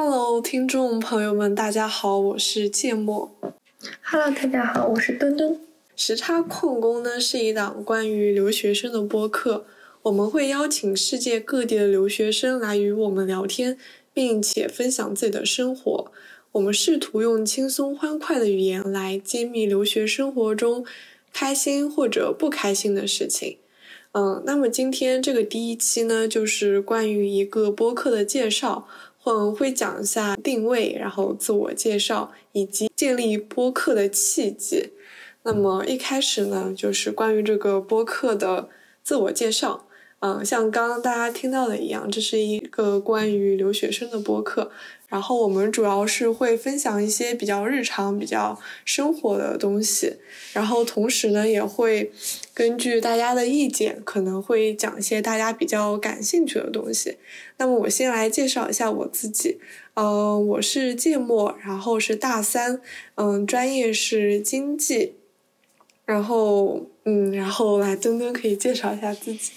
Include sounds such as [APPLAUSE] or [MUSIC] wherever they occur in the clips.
Hello，听众朋友们，大家好，我是芥末。Hello，大家好，我是墩墩。时差矿工呢是一档关于留学生的播客，我们会邀请世界各地的留学生来与我们聊天，并且分享自己的生活。我们试图用轻松欢快的语言来揭秘留学生活中开心或者不开心的事情。嗯，那么今天这个第一期呢，就是关于一个播客的介绍。嗯，会讲一下定位，然后自我介绍以及建立播客的契机。那么一开始呢，就是关于这个播客的自我介绍。嗯，像刚刚大家听到的一样，这是一个关于留学生的播客。然后我们主要是会分享一些比较日常、比较生活的东西，然后同时呢，也会根据大家的意见，可能会讲一些大家比较感兴趣的东西。那么我先来介绍一下我自己，嗯，我是芥末，然后是大三，嗯，专业是经济，然后嗯，然后来墩墩可以介绍一下自己。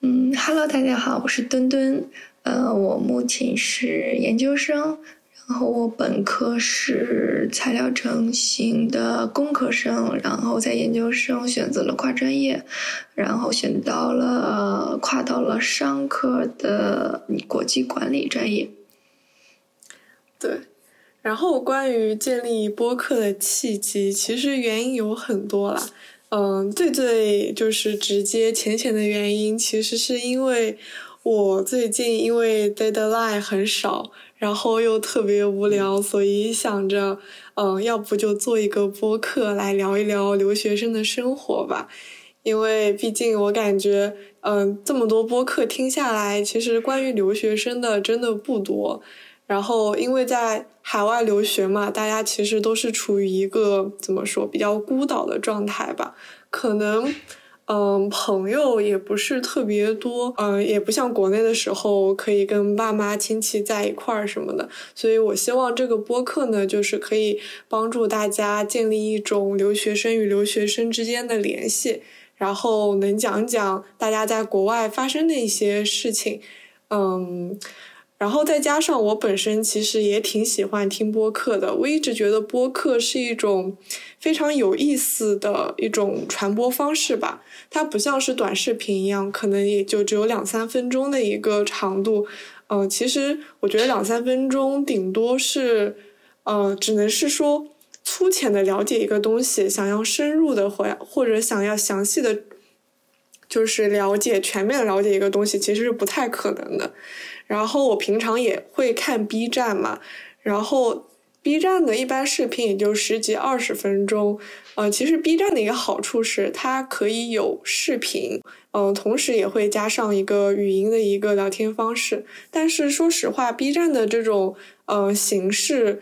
嗯，Hello，大家好，我是墩墩。呃，我目前是研究生，然后我本科是材料成型的工科生，然后在研究生选择了跨专业，然后选到了跨到了商科的国际管理专业。对，然后关于建立播客的契机，其实原因有很多啦。嗯，最最就是直接浅浅的原因，其实是因为。我最近因为 deadline 很少，然后又特别无聊，所以想着，嗯，要不就做一个播客来聊一聊留学生的生活吧。因为毕竟我感觉，嗯，这么多播客听下来，其实关于留学生的真的不多。然后因为在海外留学嘛，大家其实都是处于一个怎么说比较孤岛的状态吧，可能。嗯，朋友也不是特别多，嗯，也不像国内的时候可以跟爸妈亲戚在一块儿什么的，所以我希望这个播客呢，就是可以帮助大家建立一种留学生与留学生之间的联系，然后能讲讲大家在国外发生的一些事情，嗯。然后再加上我本身其实也挺喜欢听播客的，我一直觉得播客是一种非常有意思的一种传播方式吧。它不像是短视频一样，可能也就只有两三分钟的一个长度。嗯，其实我觉得两三分钟顶多是，呃，只能是说粗浅的了解一个东西，想要深入的或或者想要详细的，就是了解全面的了解一个东西，其实是不太可能的。然后我平常也会看 B 站嘛，然后 B 站的一般视频也就十几二十分钟，呃，其实 B 站的一个好处是它可以有视频，嗯，同时也会加上一个语音的一个聊天方式。但是说实话，B 站的这种呃形式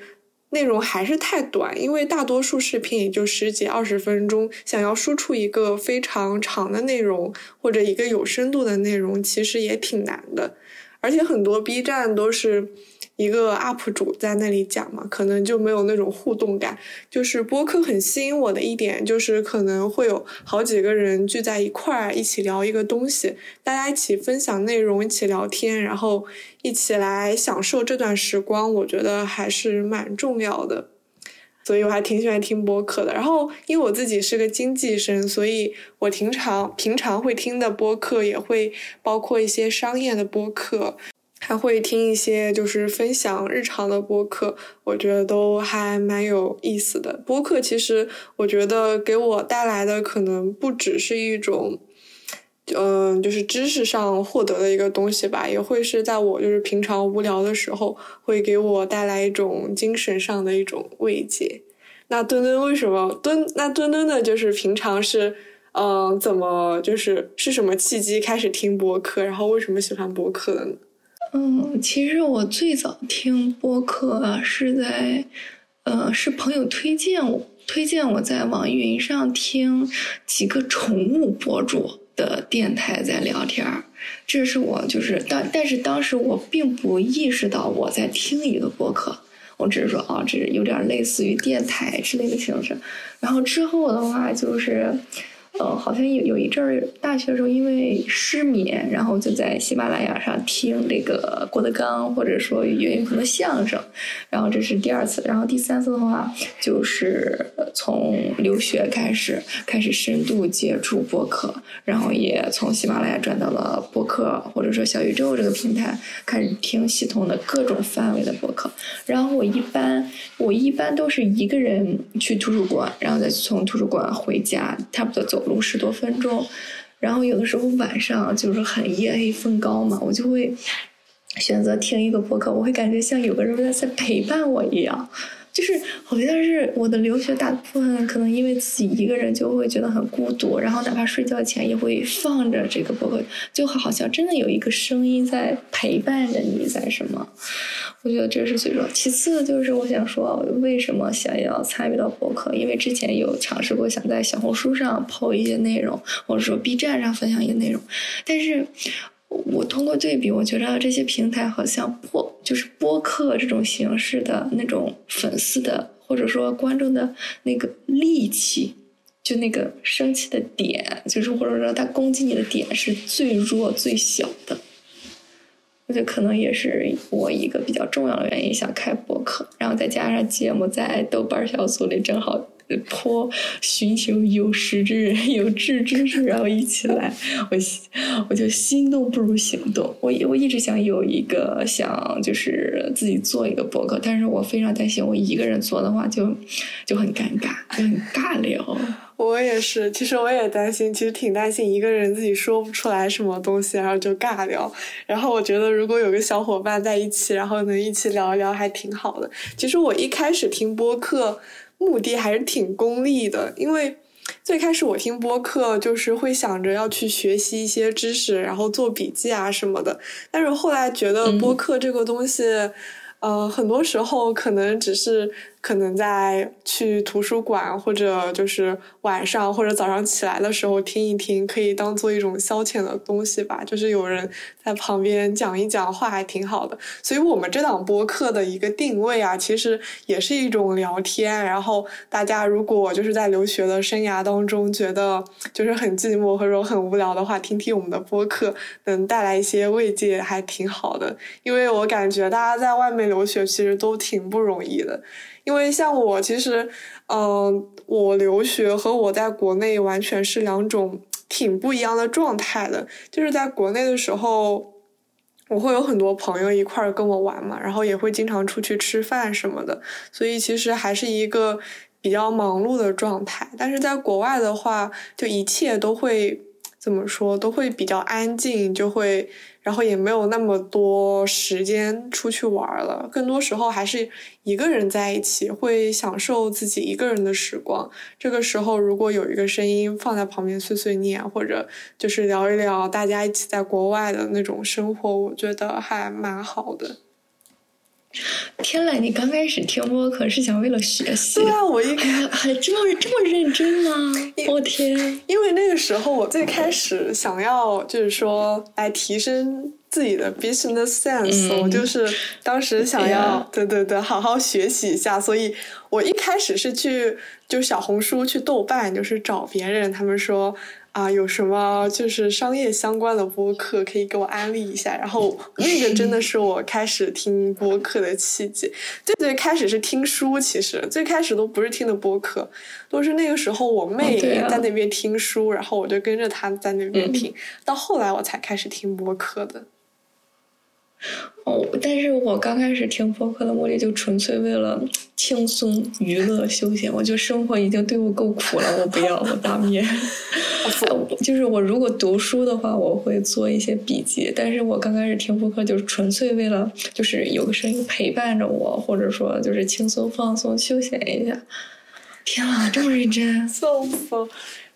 内容还是太短，因为大多数视频也就十几二十分钟，想要输出一个非常长的内容或者一个有深度的内容，其实也挺难的。而且很多 B 站都是一个 UP 主在那里讲嘛，可能就没有那种互动感。就是播客很吸引我的一点，就是可能会有好几个人聚在一块儿一起聊一个东西，大家一起分享内容，一起聊天，然后一起来享受这段时光，我觉得还是蛮重要的。所以我还挺喜欢听播客的。然后，因为我自己是个经济生，所以我平常平常会听的播客也会包括一些商业的播客，还会听一些就是分享日常的播客，我觉得都还蛮有意思的。播客其实我觉得给我带来的可能不只是一种。嗯，就是知识上获得的一个东西吧，也会是在我就是平常无聊的时候，会给我带来一种精神上的一种慰藉。那墩墩为什么墩？那墩墩呢？就是平常是嗯，怎么就是是什么契机开始听播客？然后为什么喜欢播客的呢？嗯，其实我最早听播客是在呃，是朋友推荐我，推荐我在网易云上听几个宠物博主。的电台在聊天儿，这是我就是当，但是当时我并不意识到我在听一个播客，我只是说啊，这是有点类似于电台之类的形式。然后之后的话就是，呃，好像有有一阵儿大学的时候因为失眠，然后就在喜马拉雅上听这个郭德纲或者说岳云鹏的相声，然后这是第二次，然后第三次的话就是从留学开始开始深度接触播客，然后也从喜马拉雅转到了播客或者说小宇宙这个平台开始听系统的各种范围的播客，然后我一般我一般都是一个人去图书馆，然后再从图书馆回家，差不多走。录十多分钟，然后有的时候晚上就是很夜黑风高嘛，我就会选择听一个播客，我会感觉像有个人在在陪伴我一样。就是好像是我的留学大部分可能因为自己一个人就会觉得很孤独，然后哪怕睡觉前也会放着这个播客，就好像真的有一个声音在陪伴着你在什么。我觉得这是最重要。其次就是我想说，为什么想要参与到播客？因为之前有尝试过想在小红书上抛一些内容，或者说 B 站上分享一些内容，但是。我通过对比，我觉得这些平台好像播就是播客这种形式的那种粉丝的或者说观众的那个戾气，就那个生气的点，就是或者说他攻击你的点是最弱最小的。我觉得可能也是我一个比较重要的原因，想开播客，然后再加上节目在豆瓣小组里正好。颇寻求有识之人、有志之士，然后一起来，[LAUGHS] 我我就心动不如行动。我我一直想有一个想就是自己做一个博客，但是我非常担心我一个人做的话就就很尴尬，就很尬聊。[LAUGHS] 我也是，其实我也担心，其实挺担心一个人自己说不出来什么东西，然后就尬聊。然后我觉得如果有个小伙伴在一起，然后能一起聊一聊，还挺好的。其实我一开始听播客。目的还是挺功利的，因为最开始我听播客就是会想着要去学习一些知识，然后做笔记啊什么的。但是后来觉得播客这个东西，呃，很多时候可能只是。可能在去图书馆，或者就是晚上或者早上起来的时候听一听，可以当做一种消遣的东西吧。就是有人在旁边讲一讲话，还挺好的。所以我们这档播客的一个定位啊，其实也是一种聊天。然后大家如果就是在留学的生涯当中觉得就是很寂寞或者很无聊的话，听听我们的播客，能带来一些慰藉，还挺好的。因为我感觉大家在外面留学其实都挺不容易的。因为像我，其实，嗯，我留学和我在国内完全是两种挺不一样的状态的。就是在国内的时候，我会有很多朋友一块儿跟我玩嘛，然后也会经常出去吃饭什么的，所以其实还是一个比较忙碌的状态。但是在国外的话，就一切都会怎么说，都会比较安静，就会。然后也没有那么多时间出去玩了，更多时候还是一个人在一起，会享受自己一个人的时光。这个时候，如果有一个声音放在旁边碎碎念，或者就是聊一聊大家一起在国外的那种生活，我觉得还蛮好的。天呐，你刚开始听播客是想为了学习？对啊，我一开还这么这么认真吗？我天！因为那个时候我最开始想要就是说来提升自己的 business sense，我就是当时想要对对对好好学习一下，所以我一开始是去就小红书去豆瓣，就是找别人，他们说。啊，有什么就是商业相关的播客可以给我安利一下？然后 [LAUGHS] 那个真的是我开始听播客的契机。最最开始是听书，其实最开始都不是听的播客，都是那个时候我妹在那边听书，然后我就跟着她在那边听，到后来我才开始听播客的。[LAUGHS] 哦，但是我刚开始听播客的目的就纯粹为了轻松、娱乐、休闲。我觉得生活已经对我够苦了，我不要我大面。就是我如果读书的话，我会做一些笔记。但是我刚开始听播客就是纯粹为了，就是有个声音陪伴着我，或者说就是轻松放松、休闲一下。天啊，这么认真，笑死了。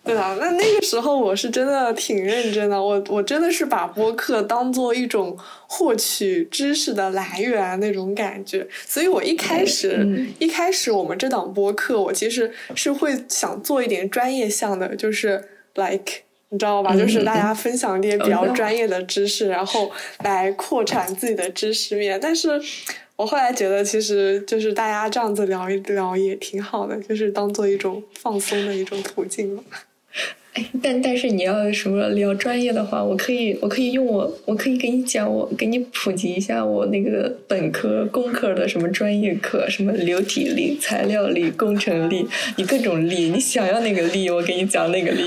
对啊，那那个时候我是真的挺认真的，我我真的是把播客当做一种获取知识的来源那种感觉，所以我一开始一开始我们这档播客，我其实是会想做一点专业项的，就是 like 你知道吧，就是大家分享一点比较专业的知识，然后来扩展自己的知识面，但是。我后来觉得，其实就是大家这样子聊一聊也挺好的，就是当做一种放松的一种途径嘛。哎，但但是你要什么聊专业的话，我可以我可以用我我可以给你讲，我给你普及一下我那个本科工科的什么专业课，什么流体力、材料力、工程力，你各种力，你想要那个力，我给你讲那个力。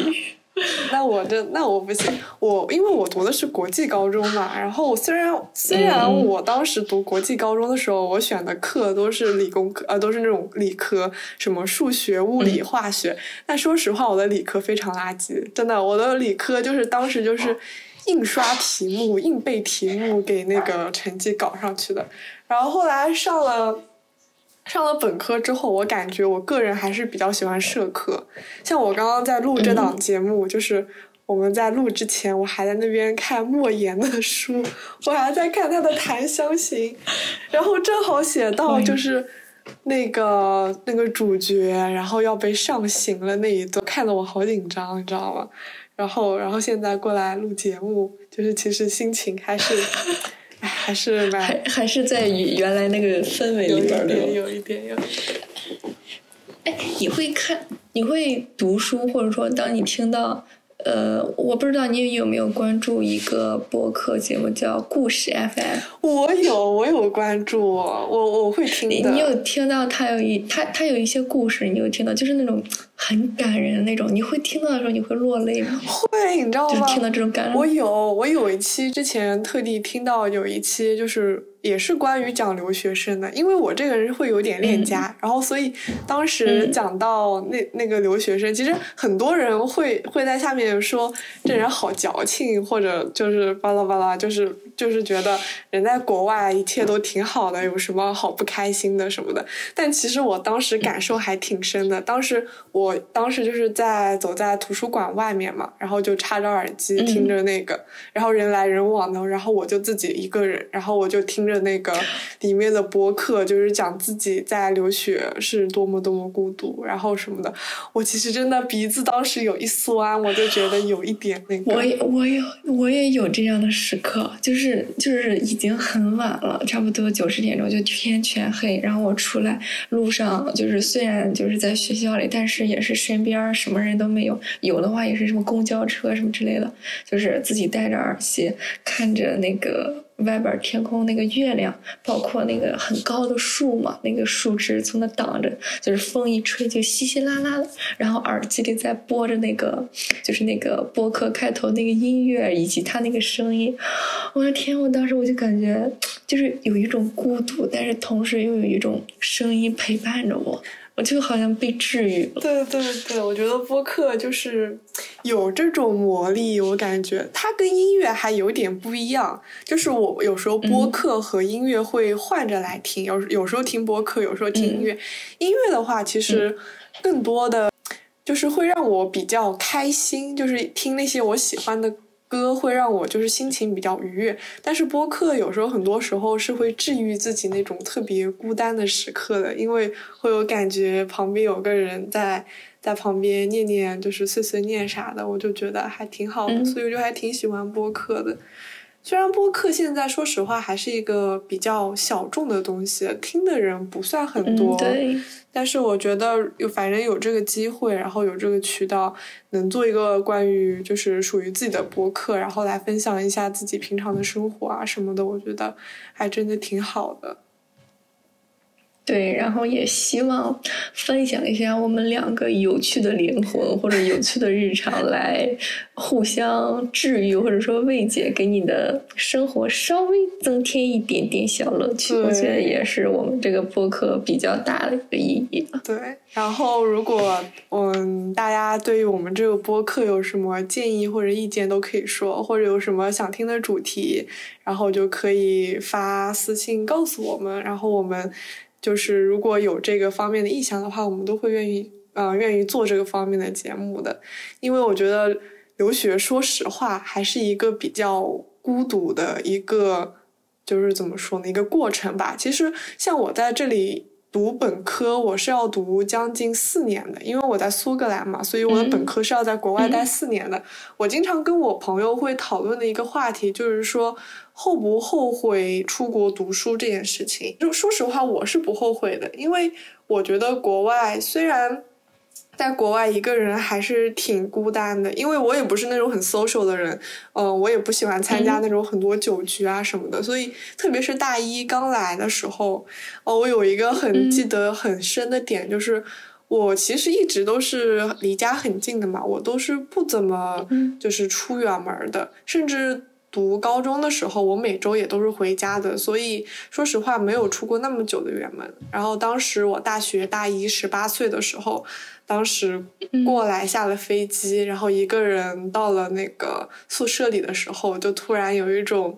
[LAUGHS] 那我这那我不行，我因为我读的是国际高中嘛，然后虽然虽然我当时读国际高中的时候，我选的课都是理工科，呃，都是那种理科，什么数学、物理、化学，但说实话，我的理科非常垃圾，真的，我的理科就是当时就是硬刷题目、硬背题目给那个成绩搞上去的，然后后来上了。上了本科之后，我感觉我个人还是比较喜欢社科。像我刚刚在录这档节目，就是我们在录之前，我还在那边看莫言的书，我还在看他的《檀香刑》，然后正好写到就是那个那个主角，然后要被上刑了那一段，看得我好紧张，你知道吗？然后，然后现在过来录节目，就是其实心情还是。还是还还是在原来那个氛围里边的，有一点，有一点。哎，你会看，你会读书，或者说，当你听到。呃，我不知道你有没有关注一个播客节目叫故事 FM。我有，我有关注，我我会听的。你有听到他有一他他有一些故事，你有听到，就是那种很感人的那种。你会听到的时候，你会落泪吗？会，你知道吗？听到这种感人。我有，我有一期之前特地听到有一期就是。也是关于讲留学生的，因为我这个人会有点恋家，然后所以当时讲到那那个留学生，其实很多人会会在下面说这人好矫情，或者就是巴拉巴拉，就是就是觉得人在国外一切都挺好的，有什么好不开心的什么的。但其实我当时感受还挺深的，当时我当时就是在走在图书馆外面嘛，然后就插着耳机听着那个，然后人来人往的，然后我就自己一个人，然后我就听着。那个里面的播客就是讲自己在留学是多么多么孤独，然后什么的。我其实真的鼻子当时有一酸，我就觉得有一点那个。我也我有我也有这样的时刻，就是就是已经很晚了，差不多九十点钟就天全黑，然后我出来路上就是虽然就是在学校里，但是也是身边什么人都没有，有的话也是什么公交车什么之类的，就是自己戴着耳机看着那个。外边天空那个月亮，包括那个很高的树嘛，那个树枝从那挡着，就是风一吹就稀稀拉拉的。然后耳机里在播着那个，就是那个播客开头那个音乐以及他那个声音。我的天！我当时我就感觉，就是有一种孤独，但是同时又有一种声音陪伴着我。我就好像被治愈了。对对对，我觉得播客就是有这种魔力，我感觉它跟音乐还有点不一样。就是我有时候播客和音乐会换着来听，有有时候听播客，有时候听音乐。音乐的话，其实更多的就是会让我比较开心，就是听那些我喜欢的。歌会让我就是心情比较愉悦，但是播客有时候很多时候是会治愈自己那种特别孤单的时刻的，因为会有感觉旁边有个人在在旁边念念就是碎碎念啥的，我就觉得还挺好的，所以我就还挺喜欢播客的。虽然播客现在说实话还是一个比较小众的东西，听的人不算很多。对。但是我觉得有，反正有这个机会，然后有这个渠道，能做一个关于就是属于自己的播客，然后来分享一下自己平常的生活啊什么的，我觉得还真的挺好的。对，然后也希望分享一下我们两个有趣的灵魂或者有趣的日常，来互相治愈或者说慰藉，给你的生活稍微增添一点点小乐趣。我觉得也是我们这个播客比较大的一个意义。对，然后如果嗯大家对于我们这个播客有什么建议或者意见都可以说，或者有什么想听的主题，然后就可以发私信告诉我们，然后我们。就是如果有这个方面的意向的话，我们都会愿意，呃，愿意做这个方面的节目的。因为我觉得留学，说实话，还是一个比较孤独的一个，就是怎么说呢，一个过程吧。其实像我在这里。读本科我是要读将近四年的，因为我在苏格兰嘛，所以我的本科是要在国外待四年的。我经常跟我朋友会讨论的一个话题就是说，后不后悔出国读书这件事情。就说实话，我是不后悔的，因为我觉得国外虽然在国外一个人还是挺孤单的，因为我也不是那种很 social 的人，嗯，我也不喜欢参加那种很多酒局啊什么的，所以特别是大一刚来的时候，哦，我有一个很记得很深的点，就是我其实一直都是离家很近的嘛，我都是不怎么就是出远门的，甚至。读高中的时候，我每周也都是回家的，所以说实话没有出过那么久的远门。然后当时我大学大一十八岁的时候，当时过来下了飞机，然后一个人到了那个宿舍里的时候，就突然有一种，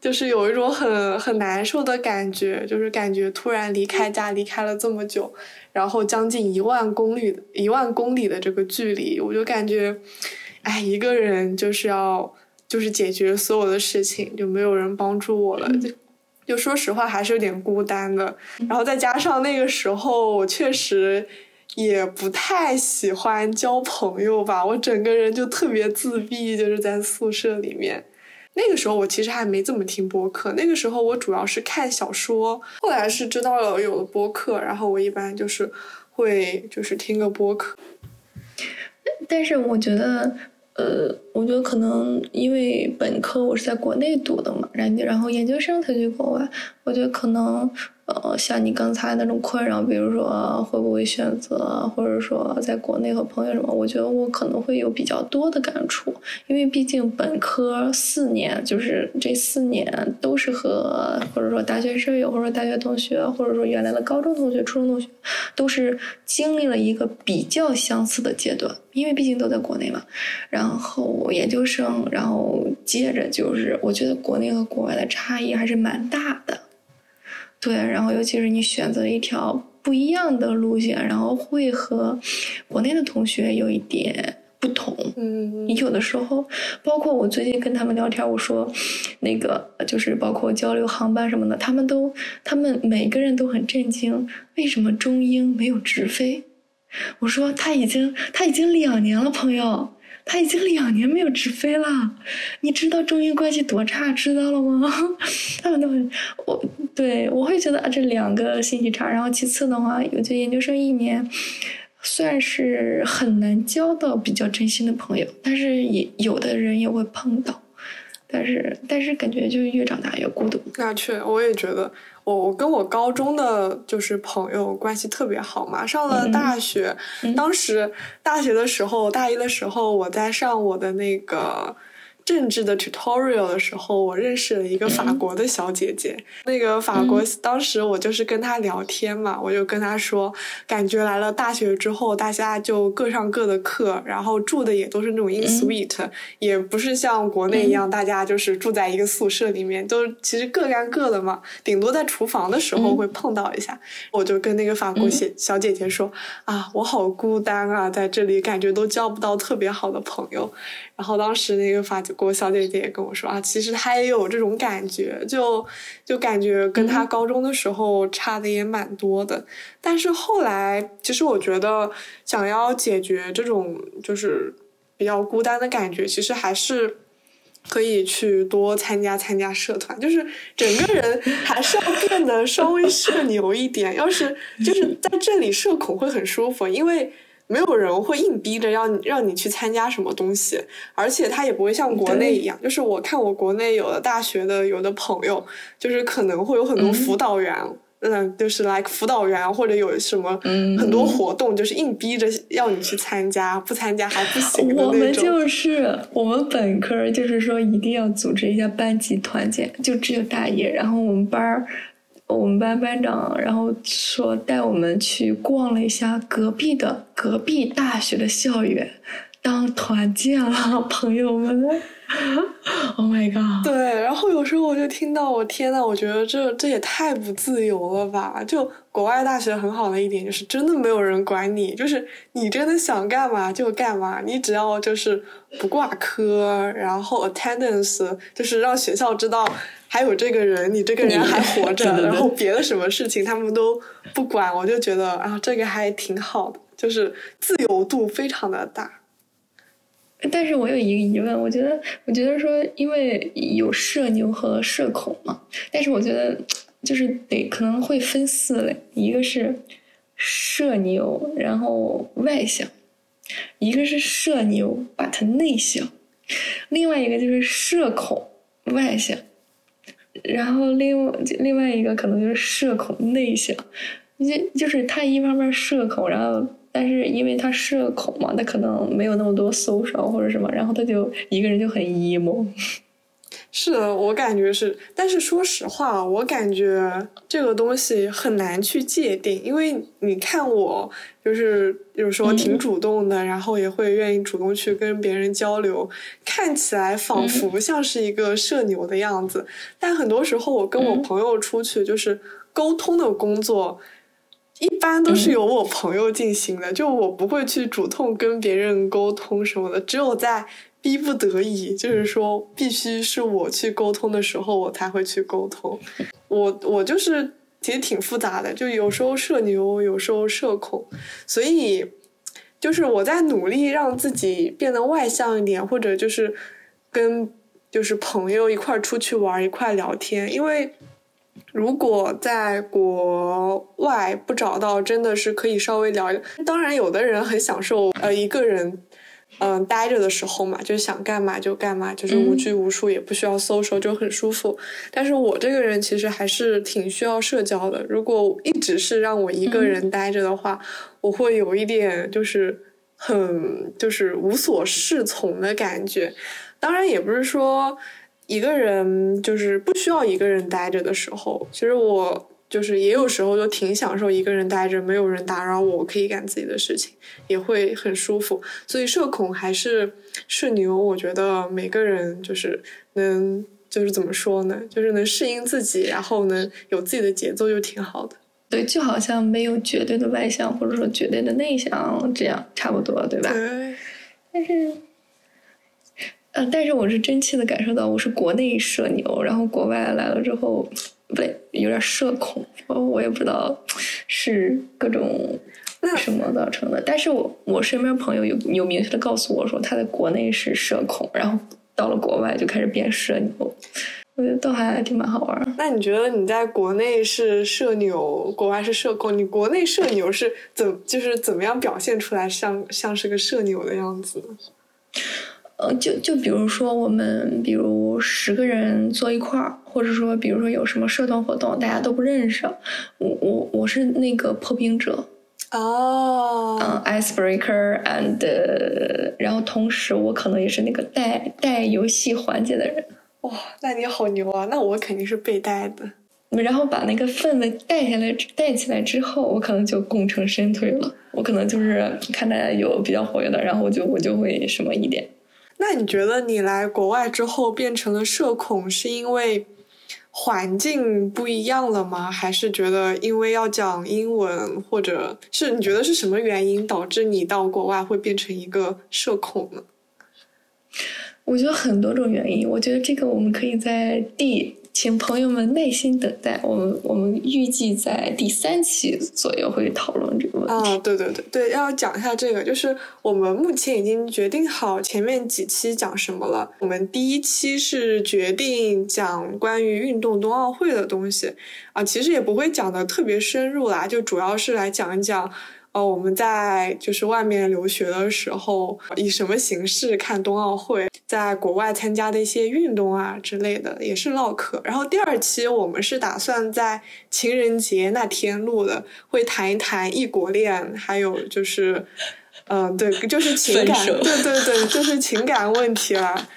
就是有一种很很难受的感觉，就是感觉突然离开家离开了这么久，然后将近一万公里一万公里的这个距离，我就感觉，哎，一个人就是要。就是解决所有的事情，就没有人帮助我了，就就说实话还是有点孤单的。然后再加上那个时候，我确实也不太喜欢交朋友吧，我整个人就特别自闭，就是在宿舍里面。那个时候我其实还没怎么听播客，那个时候我主要是看小说。后来是知道了有了播客，然后我一般就是会就是听个播客。但是我觉得。呃，我觉得可能因为本科我是在国内读的嘛，然然后研究生才去国外，我觉得可能。呃，像你刚才那种困扰，比如说会不会选择，或者说在国内和朋友什么，我觉得我可能会有比较多的感触，因为毕竟本科四年，就是这四年都是和或者说大学舍友，或者说大学同学，或者说原来的高中同学、初中同学，都是经历了一个比较相似的阶段，因为毕竟都在国内嘛。然后研究生，然后接着就是，我觉得国内和国外的差异还是蛮大的。对，然后尤其是你选择一条不一样的路线，然后会和国内的同学有一点不同。嗯，你有的时候，包括我最近跟他们聊天，我说，那个就是包括交流航班什么的，他们都，他们每个人都很震惊，为什么中英没有直飞？我说他已经他已经两年了，朋友。他已经两年没有直飞了，你知道中英关系多差，知道了吗？[LAUGHS] 他们都很我对我会觉得啊，这两个信息差。然后其次的话，我觉得研究生一年算是很难交到比较真心的朋友，但是也有的人也会碰到，但是但是感觉就是越长大越孤独。那确，我也觉得。我我跟我高中的就是朋友关系特别好嘛，上了大学，当时大学的时候，大一的时候，我在上我的那个。政治的 tutorial 的时候，我认识了一个法国的小姐姐。那个法国当时我就是跟她聊天嘛，我就跟她说，感觉来了大学之后，大家就各上各的课，然后住的也都是那种 in suite，也不是像国内一样，大家就是住在一个宿舍里面，都其实各干各的嘛，顶多在厨房的时候会碰到一下。我就跟那个法国小小姐姐说啊，我好孤单啊，在这里感觉都交不到特别好的朋友。然后当时那个法国小姐姐也跟我说啊，其实她也有这种感觉，就就感觉跟她高中的时候差的也蛮多的。但是后来，其实我觉得想要解决这种就是比较孤单的感觉，其实还是可以去多参加参加社团，就是整个人 [LAUGHS] 还是要变得稍微社牛一点。要是就是 [LAUGHS] 在这里社恐会很舒服，因为。没有人会硬逼着让让你去参加什么东西，而且他也不会像国内一样，就是我看我国内有的大学的有的朋友，就是可能会有很多辅导员，嗯，就是 like 辅导员或者有什么很多活动，就是硬逼着要你去参加，不参加还不行我们就是我们本科就是说一定要组织一下班级团建，就只有大一，然后我们班儿。我们班班长，然后说带我们去逛了一下隔壁的隔壁大学的校园，当团建了，[LAUGHS] 朋友们。Oh my god！对，然后有时候我就听到，我天呐，我觉得这这也太不自由了吧！就国外大学很好的一点就是真的没有人管你，就是你真的想干嘛就干嘛，你只要就是不挂科，然后 attendance 就是让学校知道。还有这个人，你这个人还活着，然后别的什么事情他们都不管，我就觉得啊，这个还挺好的，就是自由度非常的大。但是我有一个疑问，我觉得，我觉得说，因为有社牛和社恐嘛，但是我觉得就是得可能会分四类，一个是社牛，然后外向；一个是社牛，把它内向；另外一个就是社恐外向，然后另另外一个可能就是社恐内向。就就是他一方面社恐，然后但是因为他社恐嘛，他可能没有那么多 social 或者什么，然后他就一个人就很 emo。是的，我感觉是，但是说实话，我感觉这个东西很难去界定，因为你看我就是有时候挺主动的，然后也会愿意主动去跟别人交流，看起来仿佛像是一个社牛的样子，但很多时候我跟我朋友出去，就是沟通的工作，一般都是由我朋友进行的，就我不会去主动跟别人沟通什么的，只有在。逼不得已，就是说必须是我去沟通的时候，我才会去沟通。我我就是其实挺复杂的，就有时候社牛，有时候社恐，所以就是我在努力让自己变得外向一点，或者就是跟就是朋友一块出去玩，一块聊天。因为如果在国外不找到真的是可以稍微聊，当然有的人很享受呃一个人。嗯，待着的时候嘛，就想干嘛就干嘛，就是无拘无束，也不需要 social，就很舒服。但是我这个人其实还是挺需要社交的。如果一直是让我一个人待着的话，我会有一点就是很就是无所适从的感觉。当然，也不是说一个人就是不需要一个人待着的时候，其实我。就是也有时候就挺享受一个人待着，没有人打扰我，我可以干自己的事情，也会很舒服。所以社恐还是社牛，我觉得每个人就是能就是怎么说呢，就是能适应自己，然后能有自己的节奏就挺好的。对，就好像没有绝对的外向或者说绝对的内向，这样差不多，对吧？对。但是，呃，但是我是真切的感受到，我是国内社牛，然后国外来了之后。不对，有点社恐，我也不知道是各种什么造成的。但是我我身边朋友有有明确的告诉我说，他在国内是社恐，然后到了国外就开始变社牛。我觉得都还挺蛮好玩。那你觉得你在国内是社牛，国外是社恐？你国内社牛是怎就是怎么样表现出来像像是个社牛的样子？呃，就就比如说我们，比如十个人坐一块儿，或者说，比如说有什么社团活动，大家都不认识，我我我是那个破冰者，哦，嗯，icebreaker，and，然后同时我可能也是那个带带游戏环节的人。哇，那你好牛啊！那我肯定是被带的。然后把那个氛围带下来、带起来之后，我可能就功成身退了。我可能就是看大家有比较活跃的，然后我就我就会什么一点。那你觉得你来国外之后变成了社恐，是因为环境不一样了吗？还是觉得因为要讲英文，或者是你觉得是什么原因导致你到国外会变成一个社恐呢？我觉得很多种原因。我觉得这个我们可以在第。请朋友们耐心等待，我们我们预计在第三期左右会讨论这个问题。啊，对对对对，要讲一下这个，就是我们目前已经决定好前面几期讲什么了。我们第一期是决定讲关于运动冬奥会的东西，啊，其实也不会讲的特别深入啦，就主要是来讲一讲。哦，我们在就是外面留学的时候，以什么形式看冬奥会，在国外参加的一些运动啊之类的，也是唠嗑。然后第二期我们是打算在情人节那天录的，会谈一谈异国恋，还有就是，嗯，对，就是情感，对对对，就是情感问题了。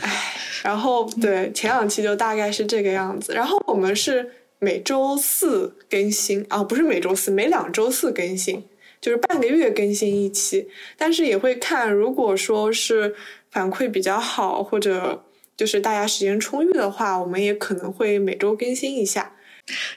唉，然后对前两期就大概是这个样子。然后我们是。每周四更新啊，不是每周四，每两周四更新，就是半个月更新一期。但是也会看，如果说是反馈比较好，或者就是大家时间充裕的话，我们也可能会每周更新一下。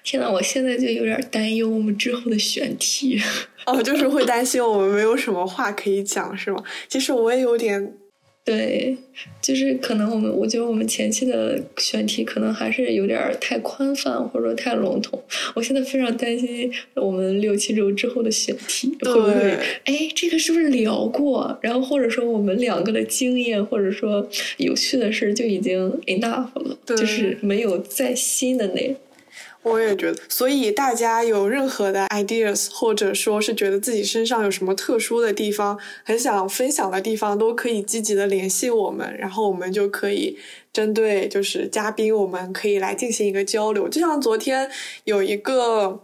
天呐，我现在就有点担忧我们之后的选题。哦，就是会担心我们没有什么话可以讲，是吗？其实我也有点。对，就是可能我们，我觉得我们前期的选题可能还是有点太宽泛，或者说太笼统。我现在非常担心我们六七周之后的选题会不会，哎，这个是不是聊过？然后或者说我们两个的经验，或者说有趣的事就已经 enough 了，就是没有再新的内容。我也觉得，所以大家有任何的 ideas，或者说是觉得自己身上有什么特殊的地方，很想分享的地方，都可以积极的联系我们，然后我们就可以针对就是嘉宾，我们可以来进行一个交流。就像昨天有一个。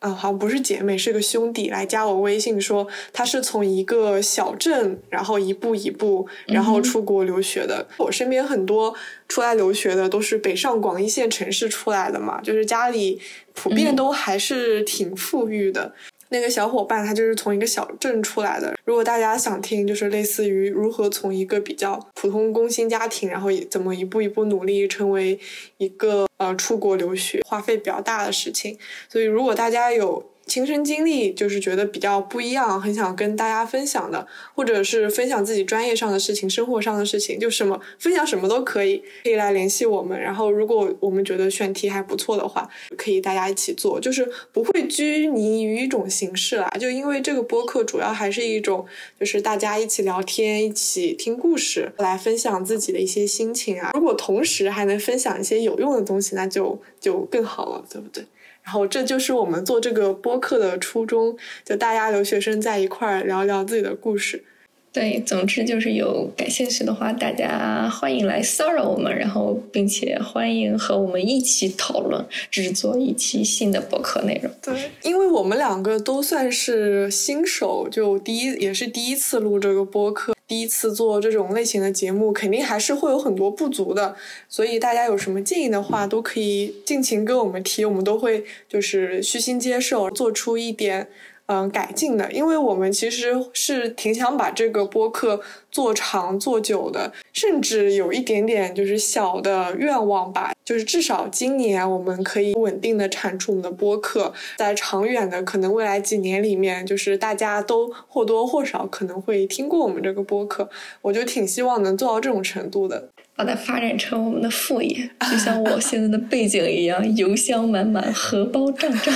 嗯，好像不是姐妹，是个兄弟来加我微信说他是从一个小镇，然后一步一步，然后出国留学的。我身边很多出来留学的都是北上广一线城市出来的嘛，就是家里普遍都还是挺富裕的。那个小伙伴他就是从一个小镇出来的。如果大家想听，就是类似于如何从一个比较普通工薪家庭，然后怎么一步一步努力成为一个呃出国留学花费比较大的事情，所以如果大家有。亲身经历就是觉得比较不一样，很想跟大家分享的，或者是分享自己专业上的事情、生活上的事情，就什么分享什么都可以，可以来联系我们。然后，如果我们觉得选题还不错的话，可以大家一起做，就是不会拘泥于一种形式啦。就因为这个播客主要还是一种，就是大家一起聊天、一起听故事，来分享自己的一些心情啊。如果同时还能分享一些有用的东西，那就就更好了，对不对？然后这就是我们做这个播客的初衷，就大家留学生在一块儿聊聊自己的故事。对，总之就是有感兴趣的话，大家欢迎来骚扰我们，然后并且欢迎和我们一起讨论制作一期新的播客内容。对，因为我们两个都算是新手，就第一也是第一次录这个播客。第一次做这种类型的节目，肯定还是会有很多不足的，所以大家有什么建议的话，都可以尽情跟我们提，我们都会就是虚心接受，做出一点。嗯，改进的，因为我们其实是挺想把这个播客做长做久的，甚至有一点点就是小的愿望吧，就是至少今年我们可以稳定的产出我们的播客，在长远的可能未来几年里面，就是大家都或多或少可能会听过我们这个播客，我就挺希望能做到这种程度的。把它发展成我们的副业，就像我现在的背景一样，[LAUGHS] 油箱满满，荷包胀胀。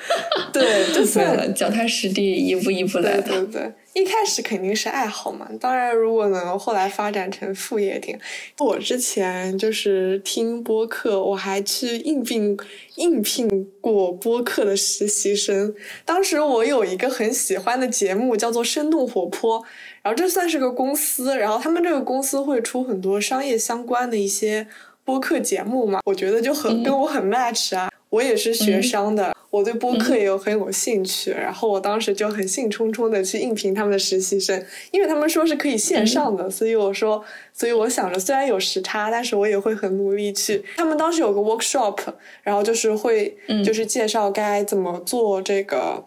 [LAUGHS] 对，就 [LAUGHS] 算了，脚踏实地，一步一步来。对对对，一开始肯定是爱好嘛，当然如果能后来发展成副业，听。我之前就是听播客，我还去应聘应聘过播客的实习生。当时我有一个很喜欢的节目，叫做《生动活泼》。然后这算是个公司，然后他们这个公司会出很多商业相关的一些播客节目嘛，我觉得就很跟我很 match 啊。我也是学商的，我对播客也有很有兴趣，然后我当时就很兴冲冲的去应聘他们的实习生，因为他们说是可以线上的，所以我说，所以我想着虽然有时差，但是我也会很努力去。他们当时有个 workshop，然后就是会就是介绍该怎么做这个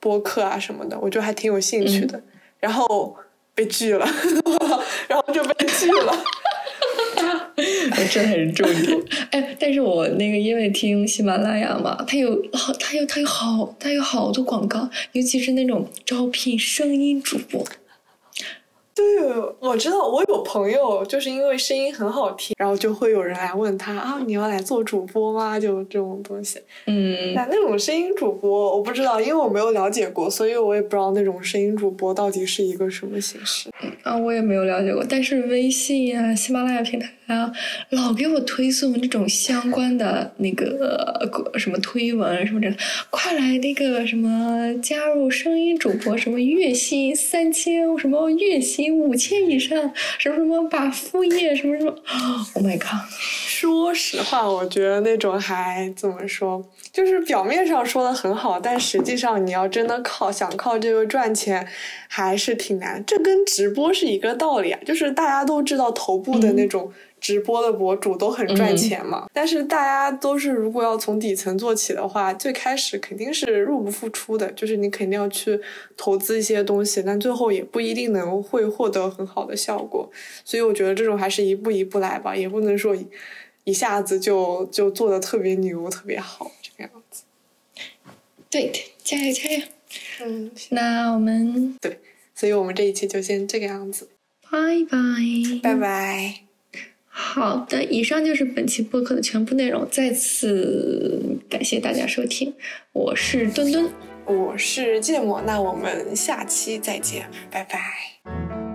播客啊什么的，我觉得还挺有兴趣的，然后。被拒了，[LAUGHS] 然后就被拒了。这才是重点。[LAUGHS] 哎，但是我那个因为听喜马拉雅嘛，它有好，它有它有好，它有好多广告，尤其是那种招聘声音主播。对，我知道，我有朋友就是因为声音很好听，然后就会有人来问他啊，你要来做主播吗？就这种东西。嗯，那那种声音主播我不知道，因为我没有了解过，所以我也不知道那种声音主播到底是一个什么形式。啊，我也没有了解过，但是微信呀、喜马拉雅平台啊，老给我推送那种相关的那个什么推文什么的，快来那个什么加入声音主播，什么月薪三千，什么月薪。五千以上，什么什么把副业什么什么，Oh my god！说实话，我觉得那种还怎么说，就是表面上说的很好，但实际上你要真的靠想靠这个赚钱，还是挺难。这跟直播是一个道理啊，就是大家都知道头部的那种。直播的博主都很赚钱嘛，但是大家都是如果要从底层做起的话，最开始肯定是入不敷出的，就是你肯定要去投资一些东西，但最后也不一定能会获得很好的效果。所以我觉得这种还是一步一步来吧，也不能说一下子就就做的特别牛、特别好这个样子。对的，加油加油！嗯，那我们对，所以我们这一期就先这个样子，拜拜，拜拜。好的，以上就是本期播客的全部内容。再次感谢大家收听，我是墩墩，我是芥末，那我们下期再见，拜拜。